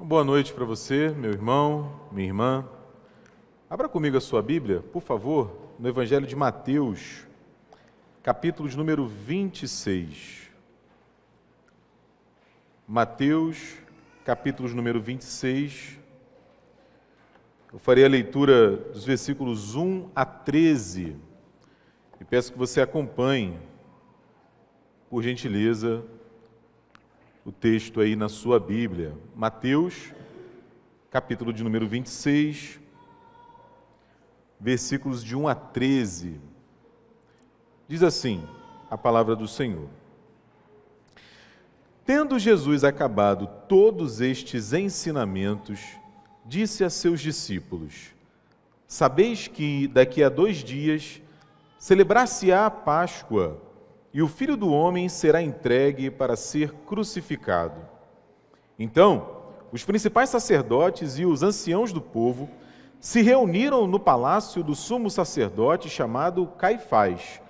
Boa noite para você, meu irmão, minha irmã. Abra comigo a sua Bíblia, por favor, no Evangelho de Mateus, capítulo de número 26. Mateus, capítulo de número 26. Eu farei a leitura dos versículos 1 a 13 e peço que você acompanhe, por gentileza, o texto aí na sua Bíblia. Mateus, capítulo de número 26, versículos de 1 a 13. Diz assim a palavra do Senhor. Tendo Jesus acabado todos estes ensinamentos, disse a seus discípulos: Sabeis que daqui a dois dias celebrar-se-á a Páscoa e o filho do homem será entregue para ser crucificado. Então, os principais sacerdotes e os anciãos do povo se reuniram no palácio do sumo sacerdote chamado Caifás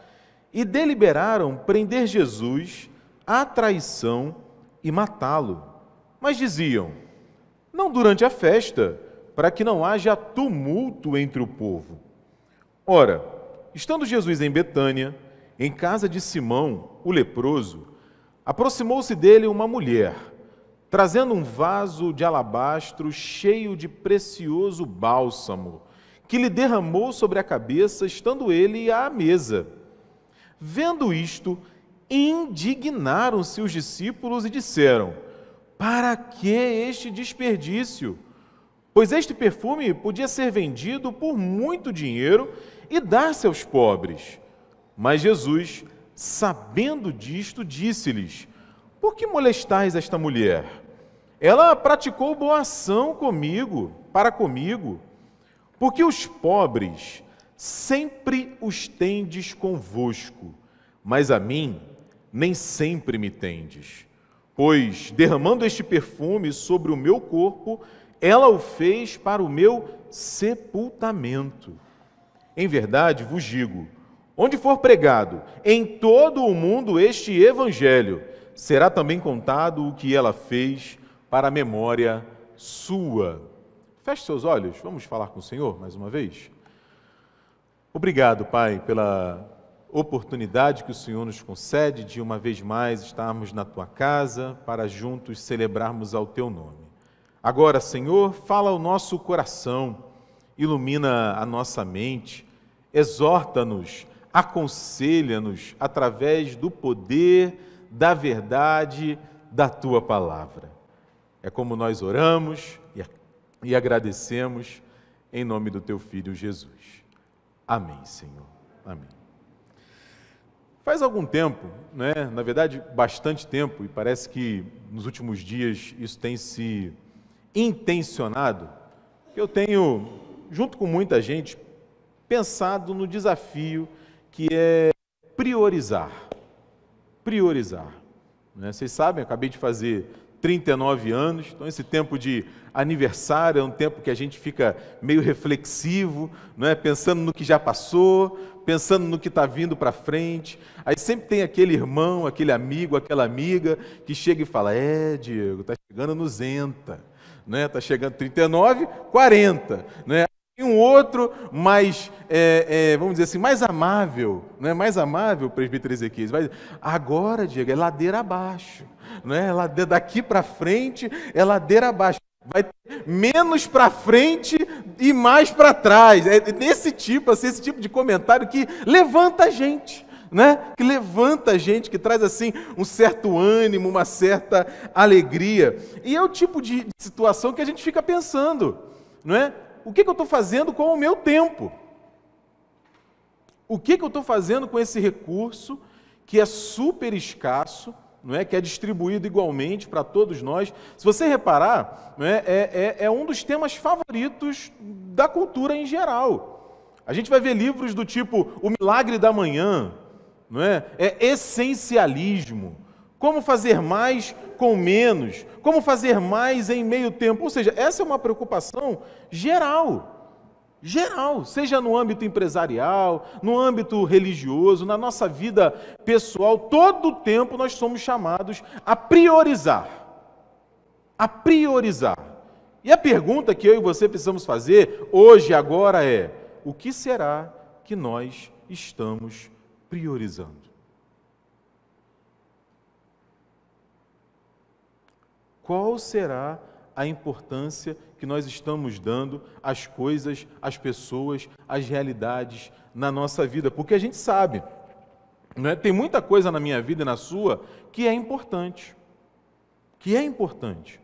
e deliberaram prender Jesus à traição e matá-lo. Mas diziam: não durante a festa, para que não haja tumulto entre o povo. Ora, estando Jesus em Betânia, em casa de Simão, o leproso, aproximou-se dele uma mulher, trazendo um vaso de alabastro cheio de precioso bálsamo, que lhe derramou sobre a cabeça, estando ele à mesa. Vendo isto, indignaram-se os discípulos e disseram: Para que este desperdício? Pois este perfume podia ser vendido por muito dinheiro e dar-se aos pobres. Mas Jesus, sabendo disto, disse-lhes: Por que molestais esta mulher? Ela praticou boa ação comigo, para comigo, porque os pobres sempre os tendes convosco, mas a mim nem sempre me tendes. Pois, derramando este perfume sobre o meu corpo, ela o fez para o meu sepultamento. Em verdade vos digo, Onde for pregado em todo o mundo este evangelho, será também contado o que ela fez para a memória sua. Feche seus olhos, vamos falar com o Senhor mais uma vez. Obrigado, Pai, pela oportunidade que o Senhor nos concede de uma vez mais estarmos na tua casa para juntos celebrarmos ao teu nome. Agora, Senhor, fala ao nosso coração, ilumina a nossa mente, exorta-nos aconselha-nos através do poder, da verdade, da tua palavra. É como nós oramos e agradecemos em nome do teu filho Jesus. Amém, Senhor. Amém. Faz algum tempo, né? na verdade, bastante tempo, e parece que nos últimos dias isso tem se intencionado, que eu tenho, junto com muita gente, pensado no desafio que é priorizar. Priorizar. Né? Vocês sabem, acabei de fazer 39 anos, então esse tempo de aniversário é um tempo que a gente fica meio reflexivo, não é? pensando no que já passou, pensando no que está vindo para frente. Aí sempre tem aquele irmão, aquele amigo, aquela amiga que chega e fala: É, Diego, está chegando no Zenta. Está né? Tá chegando 39, 40. Né? E um outro mais, é, é, vamos dizer assim, mais amável, não é mais amável, presbítero Ezequiel. Vai agora, Diego, é ladeira abaixo, é? Ladeira, daqui para frente é ladeira abaixo. Vai menos para frente e mais para trás. É nesse tipo, assim, esse tipo de comentário que levanta a gente. Né? que levanta a gente, que traz assim um certo ânimo, uma certa alegria. E é o tipo de situação que a gente fica pensando, não é? O que, que eu estou fazendo com o meu tempo? O que, que eu estou fazendo com esse recurso que é super escasso, não é? que é distribuído igualmente para todos nós? Se você reparar, não é? É, é, é um dos temas favoritos da cultura em geral. A gente vai ver livros do tipo O Milagre da Manhã, não é? é essencialismo. Como fazer mais com menos? Como fazer mais em meio tempo? Ou seja, essa é uma preocupação geral. Geral, seja no âmbito empresarial, no âmbito religioso, na nossa vida pessoal, todo o tempo nós somos chamados a priorizar. A priorizar. E a pergunta que eu e você precisamos fazer hoje, agora, é: o que será que nós estamos priorizando? Qual será a importância que nós estamos dando às coisas, às pessoas, às realidades na nossa vida? Porque a gente sabe, né? tem muita coisa na minha vida e na sua que é importante. Que é importante.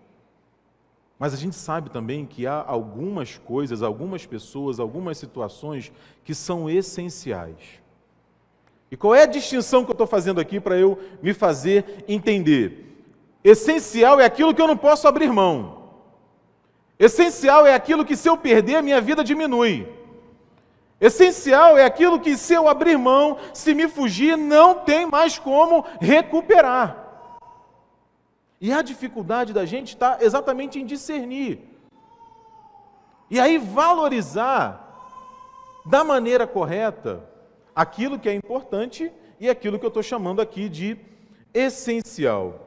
Mas a gente sabe também que há algumas coisas, algumas pessoas, algumas situações que são essenciais. E qual é a distinção que eu estou fazendo aqui para eu me fazer entender? Essencial é aquilo que eu não posso abrir mão. Essencial é aquilo que, se eu perder, minha vida diminui. Essencial é aquilo que, se eu abrir mão, se me fugir, não tem mais como recuperar. E a dificuldade da gente está exatamente em discernir. E aí valorizar da maneira correta aquilo que é importante e aquilo que eu estou chamando aqui de essencial.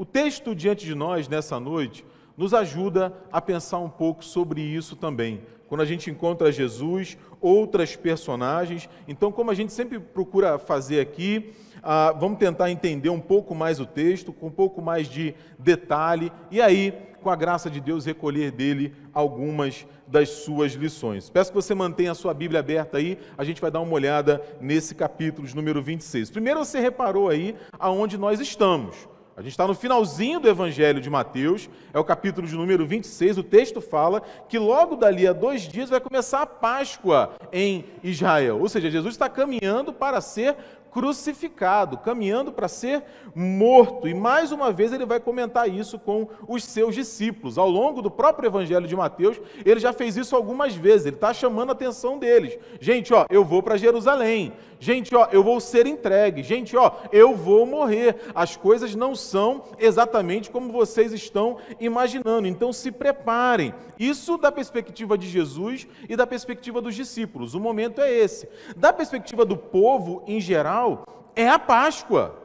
O texto diante de nós nessa noite nos ajuda a pensar um pouco sobre isso também. Quando a gente encontra Jesus, outras personagens. Então, como a gente sempre procura fazer aqui, ah, vamos tentar entender um pouco mais o texto, com um pouco mais de detalhe, e aí, com a graça de Deus, recolher dele algumas das suas lições. Peço que você mantenha a sua Bíblia aberta aí, a gente vai dar uma olhada nesse capítulo de número 26. Primeiro, você reparou aí aonde nós estamos. A gente está no finalzinho do Evangelho de Mateus, é o capítulo de número 26. O texto fala que logo dali a dois dias vai começar a Páscoa em Israel. Ou seja, Jesus está caminhando para ser crucificado, caminhando para ser morto. E mais uma vez ele vai comentar isso com os seus discípulos. Ao longo do próprio Evangelho de Mateus, ele já fez isso algumas vezes. Ele está chamando a atenção deles. Gente, ó, eu vou para Jerusalém. Gente, ó, eu vou ser entregue. Gente, ó, eu vou morrer. As coisas não são exatamente como vocês estão imaginando. Então se preparem. Isso da perspectiva de Jesus e da perspectiva dos discípulos. O momento é esse. Da perspectiva do povo em geral, é a Páscoa.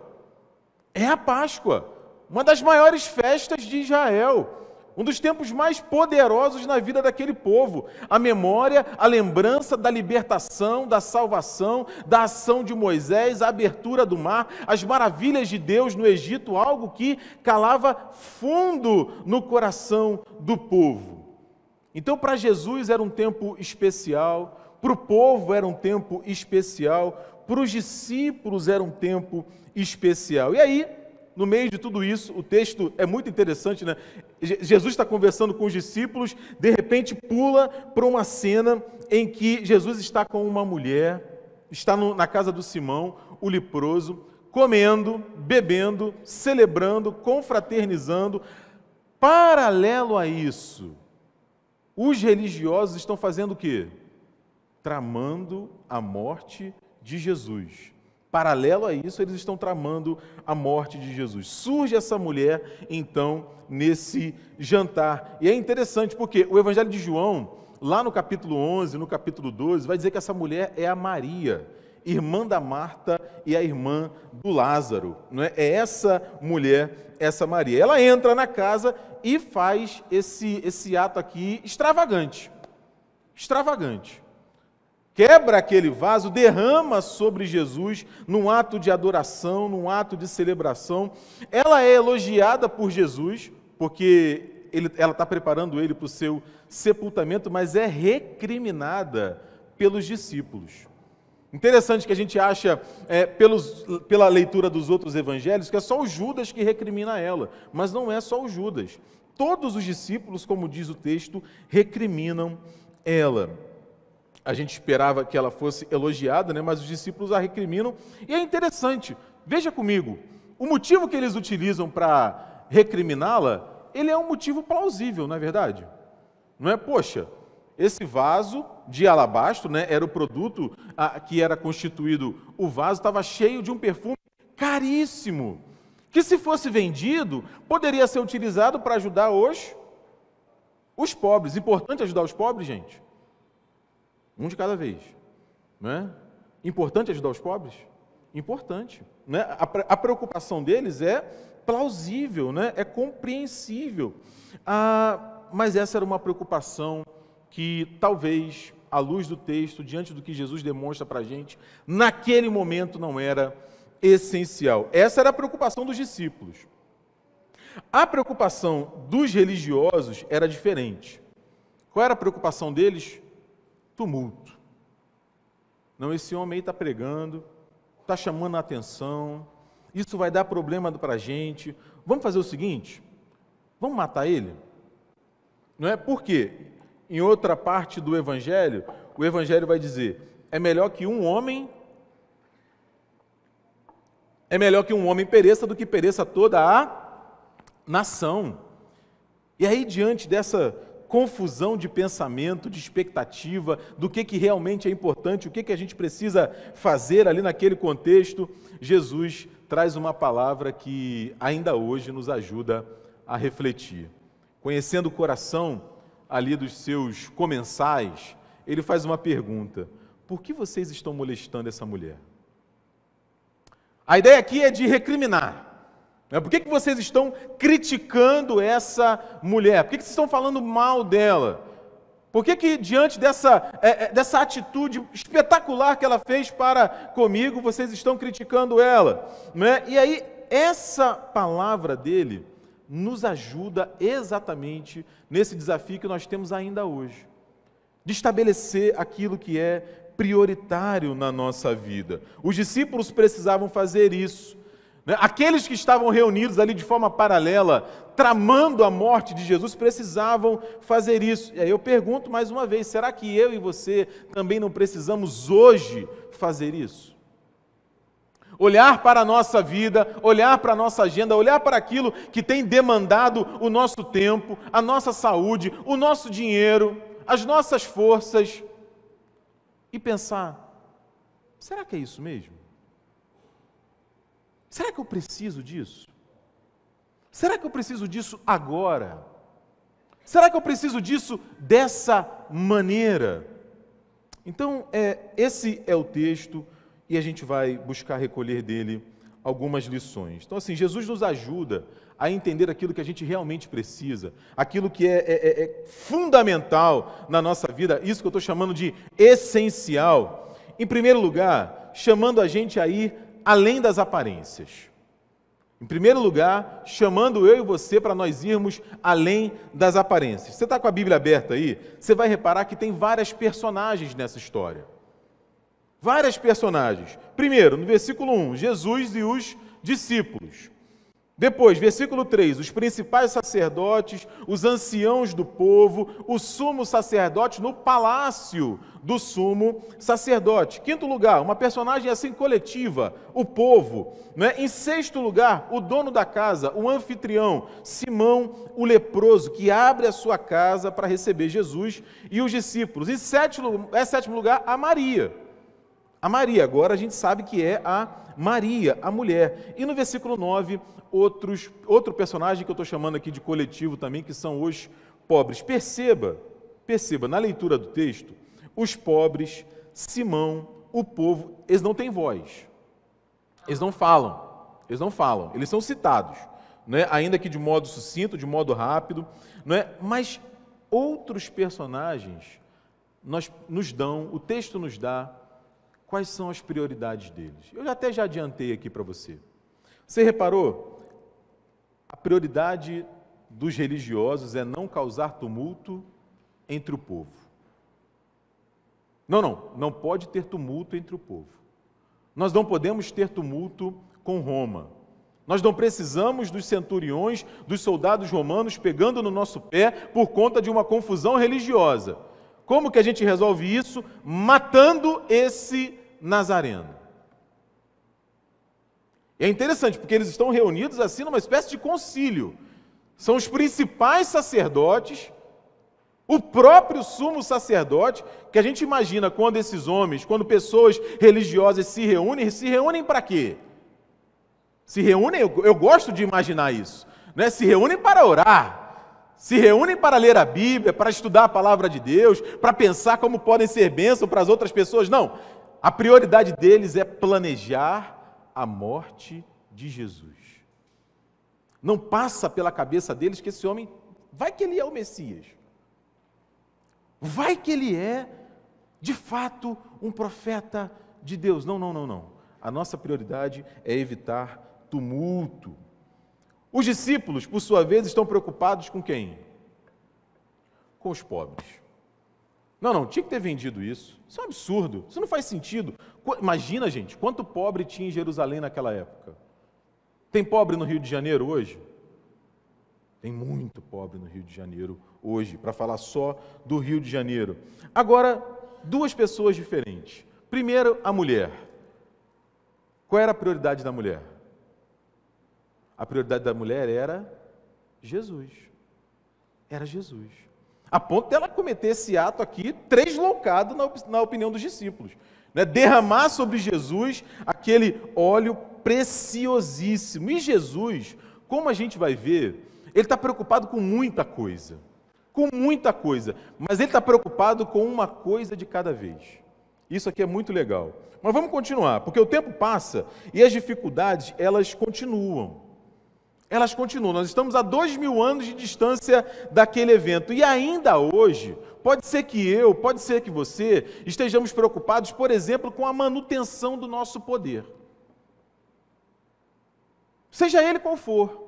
É a Páscoa. Uma das maiores festas de Israel um dos tempos mais poderosos na vida daquele povo. A memória, a lembrança da libertação, da salvação, da ação de Moisés, a abertura do mar, as maravilhas de Deus no Egito, algo que calava fundo no coração do povo. Então, para Jesus era um tempo especial, para o povo era um tempo especial, para os discípulos era um tempo especial. E aí, no meio de tudo isso, o texto é muito interessante, né? Jesus está conversando com os discípulos, de repente pula para uma cena em que Jesus está com uma mulher, está no, na casa do Simão, o leproso, comendo, bebendo, celebrando, confraternizando. Paralelo a isso, os religiosos estão fazendo o quê? Tramando a morte de Jesus. Paralelo a isso, eles estão tramando a morte de Jesus. Surge essa mulher, então, nesse jantar. E é interessante porque o Evangelho de João, lá no capítulo 11, no capítulo 12, vai dizer que essa mulher é a Maria, irmã da Marta e a irmã do Lázaro. Não é? é essa mulher, essa Maria. Ela entra na casa e faz esse, esse ato aqui extravagante. Extravagante quebra aquele vaso, derrama sobre Jesus num ato de adoração, num ato de celebração. Ela é elogiada por Jesus, porque ele, ela está preparando ele para o seu sepultamento, mas é recriminada pelos discípulos. Interessante que a gente acha, é, pelos, pela leitura dos outros evangelhos, que é só o Judas que recrimina ela, mas não é só o Judas. Todos os discípulos, como diz o texto, recriminam ela a gente esperava que ela fosse elogiada, né? mas os discípulos a recriminam. E é interessante, veja comigo, o motivo que eles utilizam para recriminá-la, ele é um motivo plausível, não é verdade? Não é, poxa, esse vaso de alabastro, né, era o produto a, que era constituído, o vaso estava cheio de um perfume caríssimo, que se fosse vendido, poderia ser utilizado para ajudar os, os pobres. Importante ajudar os pobres, gente. Um de cada vez. Não é? Importante ajudar os pobres? Importante. Né? A, a preocupação deles é plausível, né? é compreensível. Ah, mas essa era uma preocupação que talvez, à luz do texto, diante do que Jesus demonstra para a gente, naquele momento não era essencial. Essa era a preocupação dos discípulos. A preocupação dos religiosos era diferente. Qual era a preocupação deles? Tumulto. Não, esse homem aí está pregando, está chamando a atenção, isso vai dar problema para a gente. Vamos fazer o seguinte: vamos matar ele? Não é? Por quê? Em outra parte do Evangelho, o Evangelho vai dizer: é melhor que um homem. É melhor que um homem pereça do que pereça toda a nação. E aí, diante dessa confusão de pensamento, de expectativa, do que, que realmente é importante, o que, que a gente precisa fazer ali naquele contexto, Jesus traz uma palavra que ainda hoje nos ajuda a refletir. Conhecendo o coração ali dos seus comensais, ele faz uma pergunta: por que vocês estão molestando essa mulher? A ideia aqui é de recriminar. Né? Por que, que vocês estão criticando essa mulher? Por que, que vocês estão falando mal dela? Por que, que diante dessa, é, é, dessa atitude espetacular que ela fez para comigo, vocês estão criticando ela? Né? E aí, essa palavra dele nos ajuda exatamente nesse desafio que nós temos ainda hoje de estabelecer aquilo que é prioritário na nossa vida. Os discípulos precisavam fazer isso. Né? Aqueles que estavam reunidos ali de forma paralela, tramando a morte de Jesus, precisavam fazer isso. E aí eu pergunto mais uma vez: será que eu e você também não precisamos hoje fazer isso? Olhar para a nossa vida, olhar para a nossa agenda, olhar para aquilo que tem demandado o nosso tempo, a nossa saúde, o nosso dinheiro, as nossas forças, e pensar: será que é isso mesmo? Será que eu preciso disso? Será que eu preciso disso agora? Será que eu preciso disso dessa maneira? Então, é, esse é o texto e a gente vai buscar recolher dele algumas lições. Então, assim, Jesus nos ajuda a entender aquilo que a gente realmente precisa, aquilo que é, é, é, é fundamental na nossa vida, isso que eu estou chamando de essencial. Em primeiro lugar, chamando a gente a ir além das aparências. Em primeiro lugar, chamando eu e você para nós irmos além das aparências. Você está com a Bíblia aberta aí? Você vai reparar que tem várias personagens nessa história. Várias personagens. Primeiro, no versículo 1, Jesus e os discípulos. Depois, versículo 3: os principais sacerdotes, os anciãos do povo, o sumo sacerdote no palácio do sumo sacerdote. Quinto lugar, uma personagem assim coletiva, o povo. Né? Em sexto lugar, o dono da casa, o anfitrião, Simão o leproso, que abre a sua casa para receber Jesus e os discípulos. Em sétimo, é sétimo lugar, a Maria. A Maria, agora a gente sabe que é a Maria, a mulher. E no versículo 9, outros, outro personagem que eu estou chamando aqui de coletivo também, que são os pobres. Perceba, perceba, na leitura do texto, os pobres, Simão, o povo, eles não têm voz. Eles não falam. Eles não falam. Eles são citados, né? ainda que de modo sucinto, de modo rápido, né? mas outros personagens nós, nos dão, o texto nos dá quais são as prioridades deles. Eu até já adiantei aqui para você. Você reparou? A prioridade dos religiosos é não causar tumulto entre o povo. Não, não, não pode ter tumulto entre o povo. Nós não podemos ter tumulto com Roma. Nós não precisamos dos centuriões, dos soldados romanos pegando no nosso pé por conta de uma confusão religiosa. Como que a gente resolve isso? Matando esse nazareno. E é interessante, porque eles estão reunidos assim numa espécie de concílio. São os principais sacerdotes, o próprio sumo sacerdote, que a gente imagina quando esses homens, quando pessoas religiosas se reúnem, se reúnem para quê? Se reúnem, eu, eu, gosto de imaginar isso, né? se reúnem para orar, se reúnem para ler a Bíblia, para estudar a palavra de Deus, para pensar como podem ser bênção para as outras pessoas. Não, a prioridade deles é planejar a morte de Jesus. Não passa pela cabeça deles que esse homem, vai que ele é o Messias. Vai que ele é, de fato, um profeta de Deus. Não, não, não, não. A nossa prioridade é evitar tumulto. Os discípulos, por sua vez, estão preocupados com quem? Com os pobres. Não, não, tinha que ter vendido isso. Isso é um absurdo. Isso não faz sentido. Imagina, gente, quanto pobre tinha em Jerusalém naquela época. Tem pobre no Rio de Janeiro hoje? Tem muito pobre no Rio de Janeiro hoje, para falar só do Rio de Janeiro. Agora, duas pessoas diferentes. Primeiro, a mulher. Qual era a prioridade da mulher? A prioridade da mulher era Jesus. Era Jesus. A ponto dela cometer esse ato aqui, deslocado na, na opinião dos discípulos. Né? Derramar sobre Jesus aquele óleo preciosíssimo. E Jesus, como a gente vai ver, ele está preocupado com muita coisa. Com muita coisa. Mas ele está preocupado com uma coisa de cada vez. Isso aqui é muito legal. Mas vamos continuar, porque o tempo passa e as dificuldades, elas continuam. Elas continuam. Nós estamos a dois mil anos de distância daquele evento. E ainda hoje, pode ser que eu, pode ser que você, estejamos preocupados, por exemplo, com a manutenção do nosso poder seja ele qual for,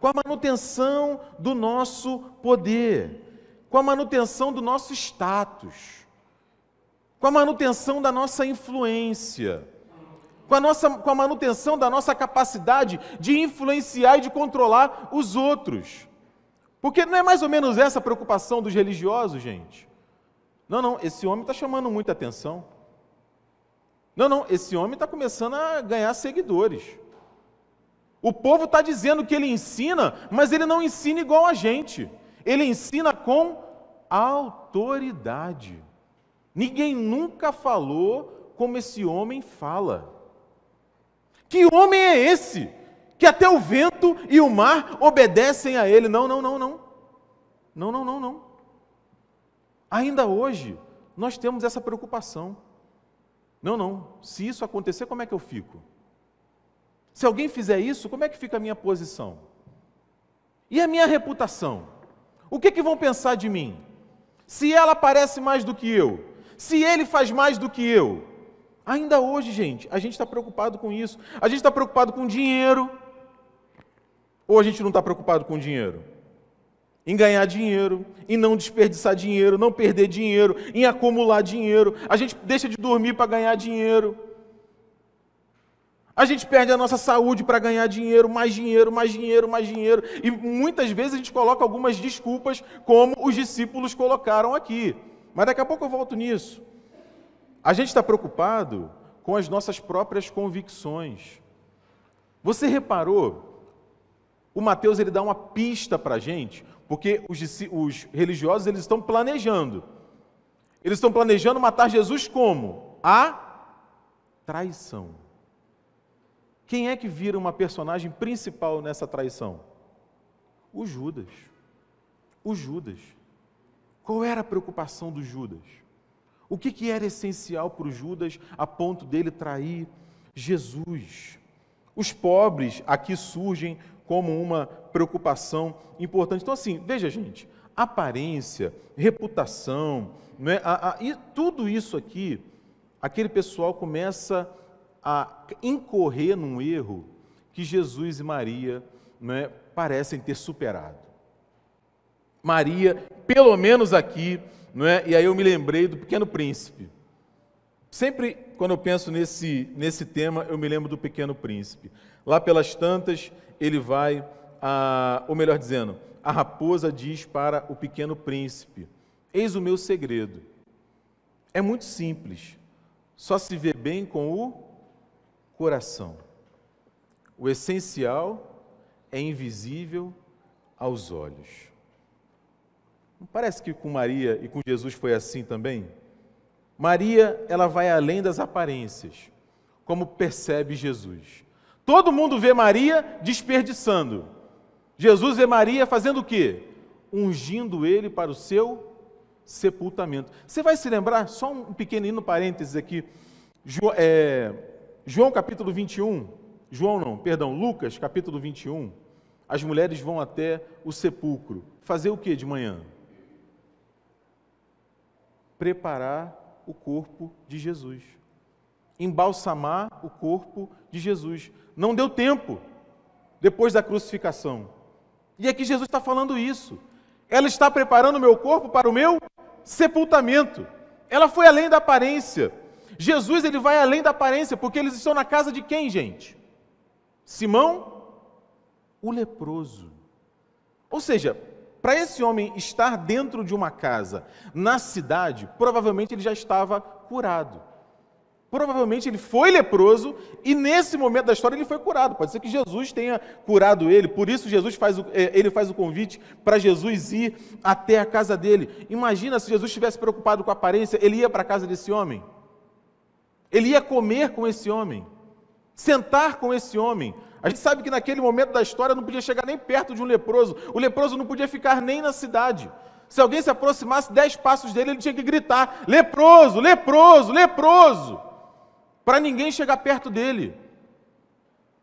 com a manutenção do nosso poder, com a manutenção do nosso status, com a manutenção da nossa influência, com a, nossa, com a manutenção da nossa capacidade de influenciar e de controlar os outros. Porque não é mais ou menos essa a preocupação dos religiosos, gente? Não, não, esse homem está chamando muita atenção. Não, não, esse homem está começando a ganhar seguidores. O povo está dizendo que ele ensina, mas ele não ensina igual a gente. Ele ensina com autoridade. Ninguém nunca falou como esse homem fala. Que homem é esse? Que até o vento e o mar obedecem a ele. Não, não, não, não. Não, não, não, não. Ainda hoje, nós temos essa preocupação. Não, não. Se isso acontecer, como é que eu fico? Se alguém fizer isso, como é que fica a minha posição? E a minha reputação? O que, que vão pensar de mim? Se ela parece mais do que eu, se ele faz mais do que eu. Ainda hoje, gente, a gente está preocupado com isso. A gente está preocupado com dinheiro. Ou a gente não está preocupado com dinheiro? Em ganhar dinheiro, em não desperdiçar dinheiro, não perder dinheiro, em acumular dinheiro. A gente deixa de dormir para ganhar dinheiro. A gente perde a nossa saúde para ganhar dinheiro, mais dinheiro, mais dinheiro, mais dinheiro. E muitas vezes a gente coloca algumas desculpas, como os discípulos colocaram aqui. Mas daqui a pouco eu volto nisso. A gente está preocupado com as nossas próprias convicções. Você reparou? O Mateus ele dá uma pista para a gente, porque os, os religiosos eles estão planejando. Eles estão planejando matar Jesus como? A traição. Quem é que vira uma personagem principal nessa traição? O Judas. O Judas. Qual era a preocupação do Judas? O que, que era essencial para o Judas a ponto dele trair Jesus? Os pobres aqui surgem como uma preocupação importante. Então, assim, veja, gente, aparência, reputação, né, a, a, e tudo isso aqui, aquele pessoal começa a incorrer num erro que Jesus e Maria né, parecem ter superado. Maria, pelo menos aqui, não é? e aí eu me lembrei do Pequeno Príncipe. Sempre quando eu penso nesse, nesse tema, eu me lembro do Pequeno Príncipe. Lá pelas tantas, ele vai, a, ou melhor dizendo, a raposa diz para o Pequeno Príncipe: Eis o meu segredo. É muito simples, só se vê bem com o coração. O essencial é invisível aos olhos. Não parece que com Maria e com Jesus foi assim também? Maria, ela vai além das aparências, como percebe Jesus. Todo mundo vê Maria desperdiçando. Jesus vê Maria fazendo o quê? Ungindo ele para o seu sepultamento. Você vai se lembrar, só um pequenino parênteses aqui. É, João capítulo 21, João não, perdão, Lucas capítulo 21, as mulheres vão até o sepulcro. Fazer o que de manhã? Preparar o corpo de Jesus. Embalsamar o corpo de Jesus. Não deu tempo depois da crucificação. E aqui Jesus está falando isso. Ela está preparando o meu corpo para o meu sepultamento. Ela foi além da aparência. Jesus ele vai além da aparência, porque eles estão na casa de quem, gente? Simão, o leproso. Ou seja, para esse homem estar dentro de uma casa, na cidade, provavelmente ele já estava curado. Provavelmente ele foi leproso e nesse momento da história ele foi curado. Pode ser que Jesus tenha curado ele, por isso Jesus faz o, é, ele faz o convite para Jesus ir até a casa dele. Imagina se Jesus estivesse preocupado com a aparência, ele ia para a casa desse homem. Ele ia comer com esse homem, sentar com esse homem. A gente sabe que naquele momento da história não podia chegar nem perto de um leproso. O leproso não podia ficar nem na cidade. Se alguém se aproximasse dez passos dele, ele tinha que gritar: leproso, leproso, leproso para ninguém chegar perto dele.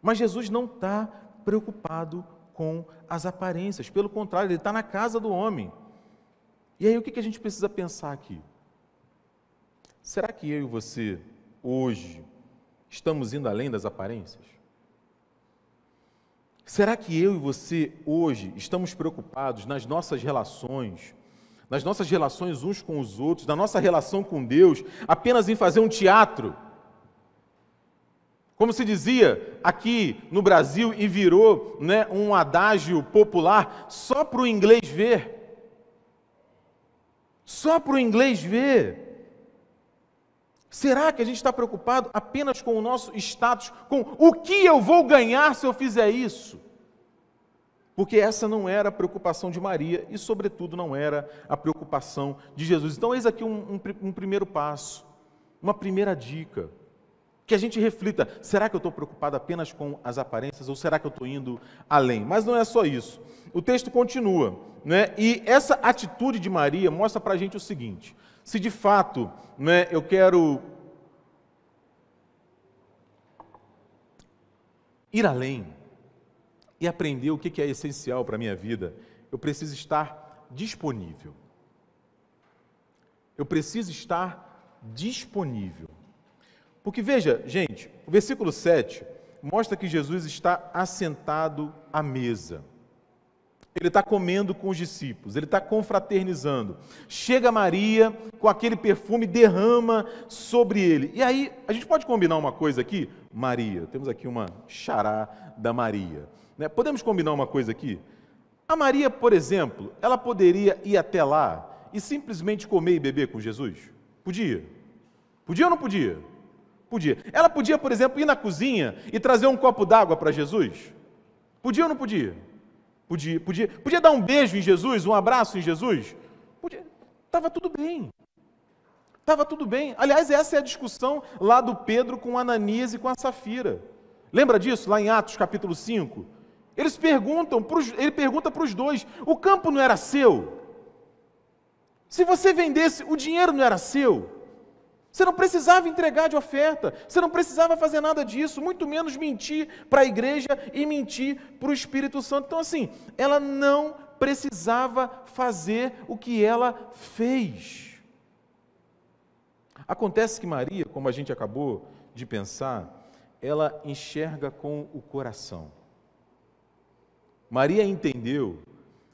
Mas Jesus não está preocupado com as aparências, pelo contrário, ele está na casa do homem. E aí o que a gente precisa pensar aqui? Será que eu e você, hoje, estamos indo além das aparências? Será que eu e você, hoje, estamos preocupados nas nossas relações, nas nossas relações uns com os outros, na nossa relação com Deus, apenas em fazer um teatro? Como se dizia aqui no Brasil e virou né, um adágio popular, só para o inglês ver. Só para o inglês ver. Será que a gente está preocupado apenas com o nosso status, com o que eu vou ganhar se eu fizer isso? Porque essa não era a preocupação de Maria e, sobretudo, não era a preocupação de Jesus. Então, eis aqui um, um, um primeiro passo, uma primeira dica que a gente reflita: será que eu estou preocupado apenas com as aparências ou será que eu estou indo além? Mas não é só isso. O texto continua, né? e essa atitude de Maria mostra para a gente o seguinte: se de fato né, eu quero ir além e aprender o que é essencial para a minha vida, eu preciso estar disponível. Eu preciso estar disponível. Porque veja, gente, o versículo 7 mostra que Jesus está assentado à mesa. Ele está comendo com os discípulos, ele está confraternizando. Chega Maria com aquele perfume, derrama sobre ele. E aí, a gente pode combinar uma coisa aqui? Maria, temos aqui uma xará da Maria. Né? Podemos combinar uma coisa aqui? A Maria, por exemplo, ela poderia ir até lá e simplesmente comer e beber com Jesus? Podia? Podia ou não podia? Podia. Ela podia, por exemplo, ir na cozinha e trazer um copo d'água para Jesus? Podia ou não podia? Podia, podia. Podia dar um beijo em Jesus, um abraço em Jesus? Podia. Estava tudo bem. Estava tudo bem. Aliás, essa é a discussão lá do Pedro com Ananias e com a Safira. Lembra disso, lá em Atos capítulo 5? Eles perguntam, ele pergunta para os dois: o campo não era seu? Se você vendesse, o dinheiro não era seu? Você não precisava entregar de oferta, você não precisava fazer nada disso, muito menos mentir para a igreja e mentir para o Espírito Santo. Então, assim, ela não precisava fazer o que ela fez. Acontece que Maria, como a gente acabou de pensar, ela enxerga com o coração. Maria entendeu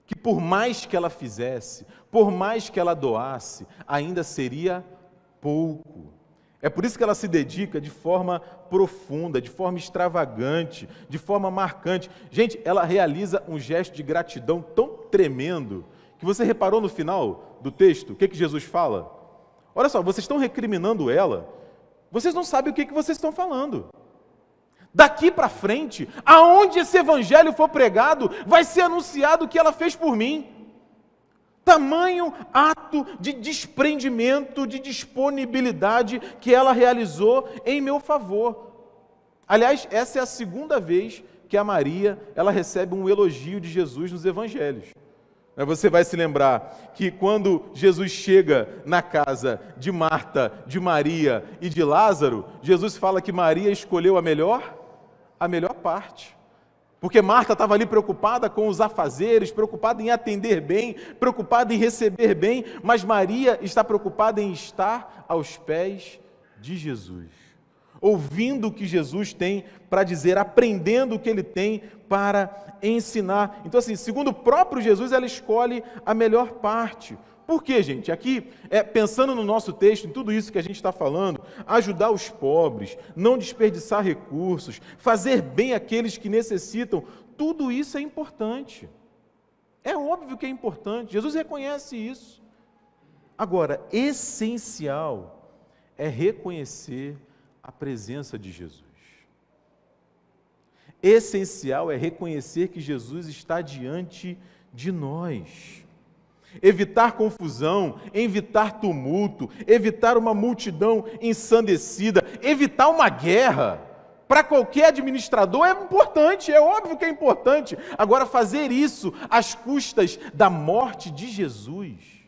que por mais que ela fizesse, por mais que ela doasse, ainda seria pouco. É por isso que ela se dedica de forma profunda, de forma extravagante, de forma marcante. Gente, ela realiza um gesto de gratidão tão tremendo que você reparou no final do texto, o que, que Jesus fala? Olha só, vocês estão recriminando ela, vocês não sabem o que, que vocês estão falando. Daqui para frente, aonde esse evangelho for pregado, vai ser anunciado o que ela fez por mim. Tamanho ato de desprendimento, de disponibilidade que ela realizou em meu favor. Aliás, essa é a segunda vez que a Maria ela recebe um elogio de Jesus nos evangelhos. Você vai se lembrar que quando Jesus chega na casa de Marta, de Maria e de Lázaro, Jesus fala que Maria escolheu a melhor, a melhor parte. Porque Marta estava ali preocupada com os afazeres, preocupada em atender bem, preocupada em receber bem, mas Maria está preocupada em estar aos pés de Jesus, ouvindo o que Jesus tem para dizer, aprendendo o que ele tem para ensinar. Então, assim, segundo o próprio Jesus, ela escolhe a melhor parte. Por quê, gente? Aqui, é, pensando no nosso texto, em tudo isso que a gente está falando, ajudar os pobres, não desperdiçar recursos, fazer bem aqueles que necessitam, tudo isso é importante. É óbvio que é importante, Jesus reconhece isso. Agora, essencial é reconhecer a presença de Jesus. Essencial é reconhecer que Jesus está diante de nós evitar confusão, evitar tumulto, evitar uma multidão ensandecida, evitar uma guerra. Para qualquer administrador é importante, é óbvio que é importante. Agora, fazer isso às custas da morte de Jesus.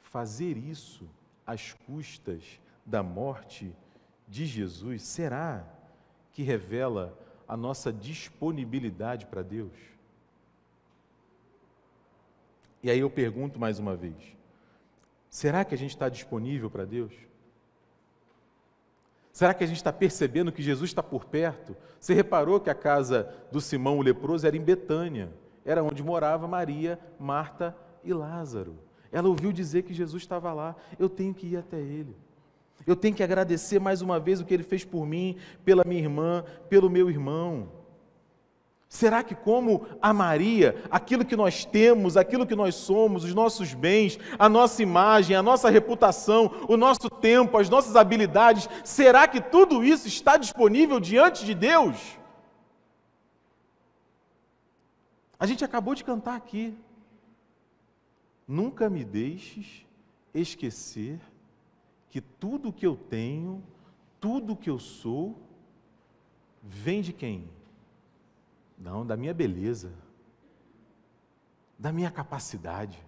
Fazer isso às custas da morte de Jesus, será que revela a nossa disponibilidade para Deus? E aí eu pergunto mais uma vez: será que a gente está disponível para Deus? Será que a gente está percebendo que Jesus está por perto? Você reparou que a casa do Simão o leproso era em Betânia, era onde morava Maria, Marta e Lázaro. Ela ouviu dizer que Jesus estava lá, eu tenho que ir até ele. Eu tenho que agradecer mais uma vez o que ele fez por mim, pela minha irmã, pelo meu irmão. Será que, como a Maria, aquilo que nós temos, aquilo que nós somos, os nossos bens, a nossa imagem, a nossa reputação, o nosso tempo, as nossas habilidades, será que tudo isso está disponível diante de Deus? A gente acabou de cantar aqui. Nunca me deixes esquecer que tudo que eu tenho, tudo que eu sou, vem de quem? Não, da minha beleza, da minha capacidade,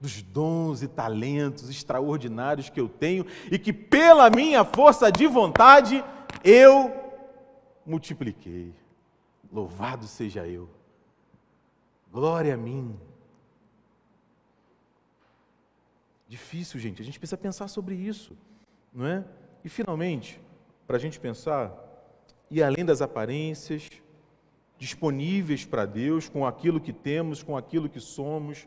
dos dons e talentos extraordinários que eu tenho e que pela minha força de vontade eu multipliquei. Louvado seja eu. Glória a mim. Difícil, gente. A gente precisa pensar sobre isso, não é? E finalmente, para a gente pensar, e além das aparências, disponíveis para Deus, com aquilo que temos, com aquilo que somos,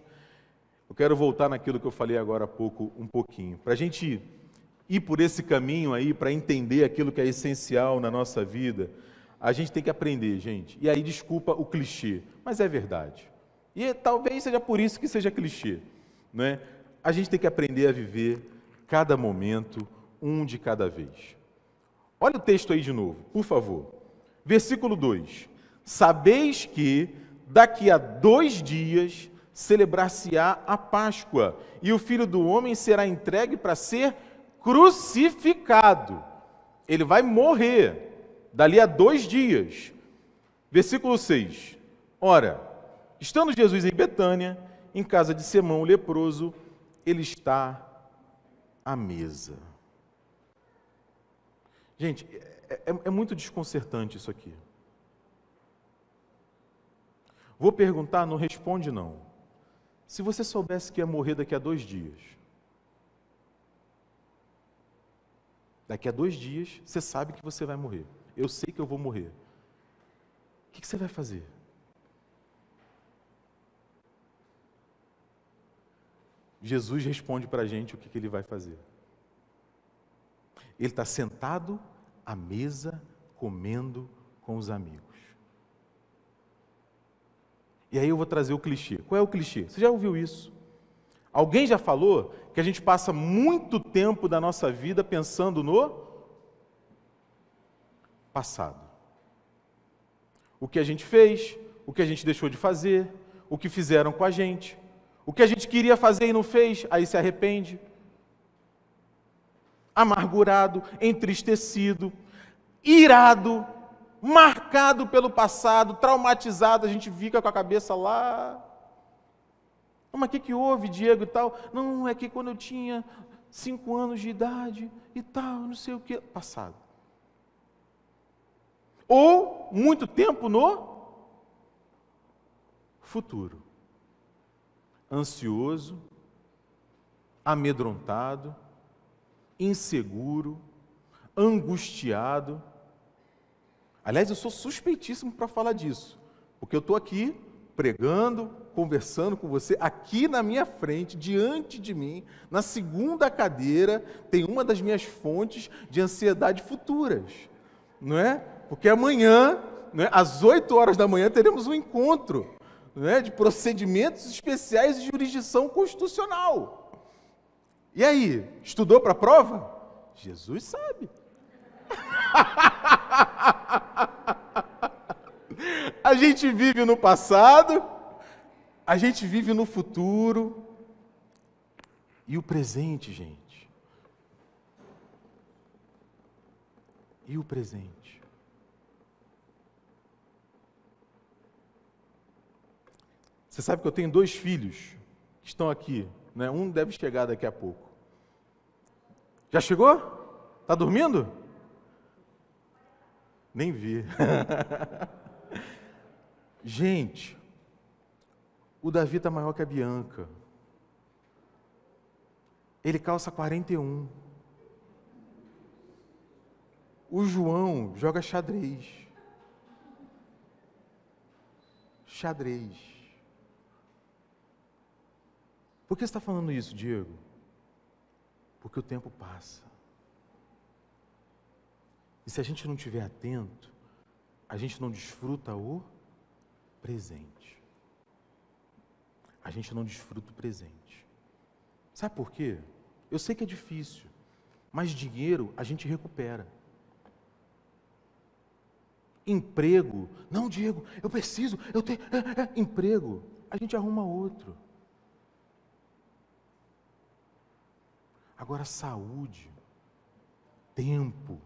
eu quero voltar naquilo que eu falei agora há pouco, um pouquinho. Para a gente ir por esse caminho aí, para entender aquilo que é essencial na nossa vida, a gente tem que aprender, gente. E aí, desculpa o clichê, mas é verdade. E talvez seja por isso que seja clichê, não é? A gente tem que aprender a viver cada momento, um de cada vez. Olha o texto aí de novo, por favor. Versículo 2: Sabeis que daqui a dois dias celebrar-se-á a Páscoa, e o filho do homem será entregue para ser crucificado. Ele vai morrer dali a dois dias. Versículo 6: Ora, estando Jesus em Betânia, em casa de Simão o leproso, ele está à mesa. Gente, é, é, é muito desconcertante isso aqui. Vou perguntar, não responde não. Se você soubesse que ia morrer daqui a dois dias, daqui a dois dias você sabe que você vai morrer. Eu sei que eu vou morrer. O que você vai fazer? Jesus responde para a gente o que, que ele vai fazer. Ele está sentado à mesa, comendo com os amigos. E aí eu vou trazer o clichê. Qual é o clichê? Você já ouviu isso? Alguém já falou que a gente passa muito tempo da nossa vida pensando no passado. O que a gente fez, o que a gente deixou de fazer, o que fizeram com a gente. O que a gente queria fazer e não fez, aí se arrepende. Amargurado, entristecido, irado, marcado pelo passado, traumatizado, a gente fica com a cabeça lá. Mas o que, que houve, Diego e tal? Não, é que quando eu tinha cinco anos de idade e tal, não sei o que. Passado. ou muito tempo no futuro. Ansioso, amedrontado, inseguro, angustiado. Aliás, eu sou suspeitíssimo para falar disso, porque eu estou aqui pregando, conversando com você, aqui na minha frente, diante de mim, na segunda cadeira, tem uma das minhas fontes de ansiedade futuras, não é? Porque amanhã, é? às 8 horas da manhã, teremos um encontro é? de procedimentos especiais de jurisdição constitucional. E aí, estudou para a prova? Jesus sabe. A gente vive no passado, a gente vive no futuro e o presente, gente. E o presente. Você sabe que eu tenho dois filhos que estão aqui, né? Um deve chegar daqui a pouco. Já chegou? Está dormindo? Nem vi. Gente, o Davi está maior que a Bianca. Ele calça 41. O João joga xadrez. Xadrez. Por que você está falando isso, Diego? Porque o tempo passa. E se a gente não estiver atento, a gente não desfruta o presente. A gente não desfruta o presente. Sabe por quê? Eu sei que é difícil, mas dinheiro a gente recupera. Emprego, não, Diego, eu preciso, eu tenho. É, é, emprego, a gente arruma outro. Agora, saúde, tempo,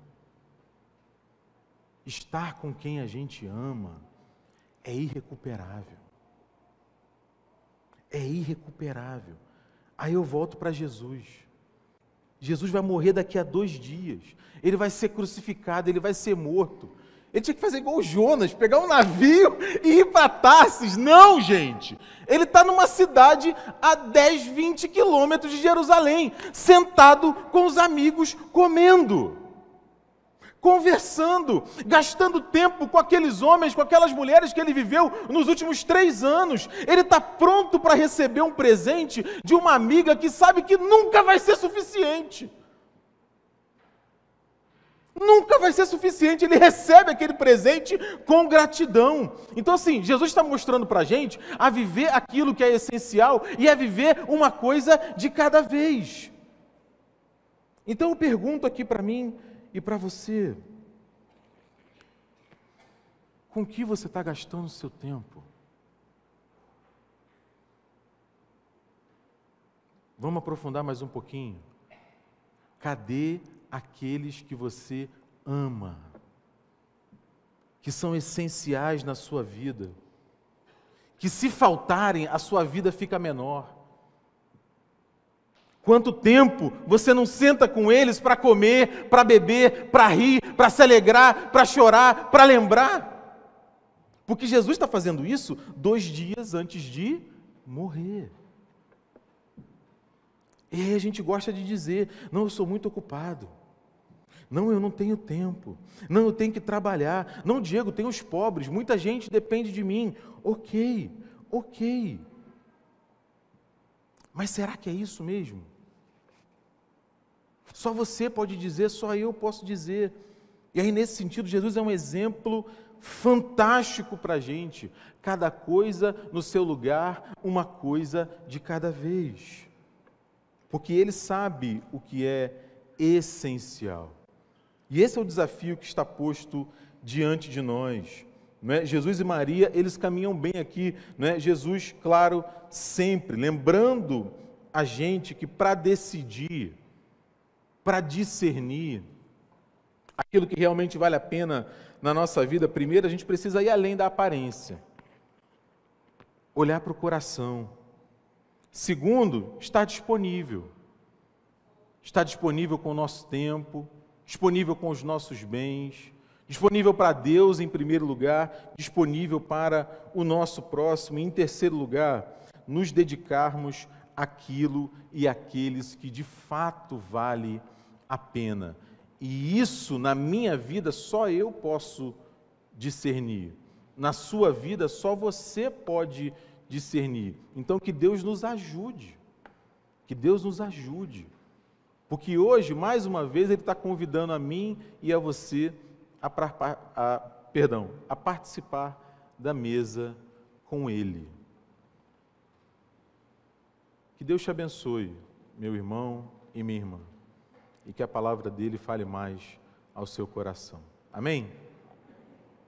estar com quem a gente ama, é irrecuperável. É irrecuperável. Aí eu volto para Jesus. Jesus vai morrer daqui a dois dias. Ele vai ser crucificado, ele vai ser morto. Ele tinha que fazer igual o Jonas, pegar um navio e ir para Tarsis. Não, gente. Ele está numa cidade a 10, 20 quilômetros de Jerusalém, sentado com os amigos, comendo conversando, gastando tempo com aqueles homens, com aquelas mulheres que ele viveu nos últimos três anos. Ele está pronto para receber um presente de uma amiga que sabe que nunca vai ser suficiente. Nunca vai ser suficiente, ele recebe aquele presente com gratidão. Então, assim, Jesus está mostrando para a gente a viver aquilo que é essencial e a viver uma coisa de cada vez. Então, eu pergunto aqui para mim e para você? Com que você está gastando o seu tempo? Vamos aprofundar mais um pouquinho. Cadê aqueles que você ama? Que são essenciais na sua vida? Que se faltarem, a sua vida fica menor. Quanto tempo você não senta com eles para comer, para beber, para rir, para se alegrar, para chorar, para lembrar? Porque Jesus está fazendo isso dois dias antes de morrer. E aí a gente gosta de dizer: não, eu sou muito ocupado. Não, eu não tenho tempo. Não, eu tenho que trabalhar. Não, Diego, tem os pobres. Muita gente depende de mim. Ok, ok. Mas será que é isso mesmo? Só você pode dizer, só eu posso dizer. E aí, nesse sentido, Jesus é um exemplo fantástico para a gente. Cada coisa no seu lugar, uma coisa de cada vez. Porque Ele sabe o que é essencial. E esse é o desafio que está posto diante de nós. É? Jesus e Maria, eles caminham bem aqui. É? Jesus, claro, sempre, lembrando a gente que para decidir, para discernir aquilo que realmente vale a pena na nossa vida, primeiro a gente precisa ir além da aparência, olhar para o coração. Segundo, estar disponível. Estar disponível com o nosso tempo, disponível com os nossos bens, Disponível para Deus em primeiro lugar, disponível para o nosso próximo, e em terceiro lugar, nos dedicarmos àquilo e àqueles que de fato vale a pena. E isso na minha vida só eu posso discernir. Na sua vida só você pode discernir. Então que Deus nos ajude. Que Deus nos ajude. Porque hoje, mais uma vez, Ele está convidando a mim e a você a, a, perdão, a participar da mesa com Ele. Que Deus te abençoe, meu irmão e minha irmã, e que a palavra dele fale mais ao seu coração. Amém?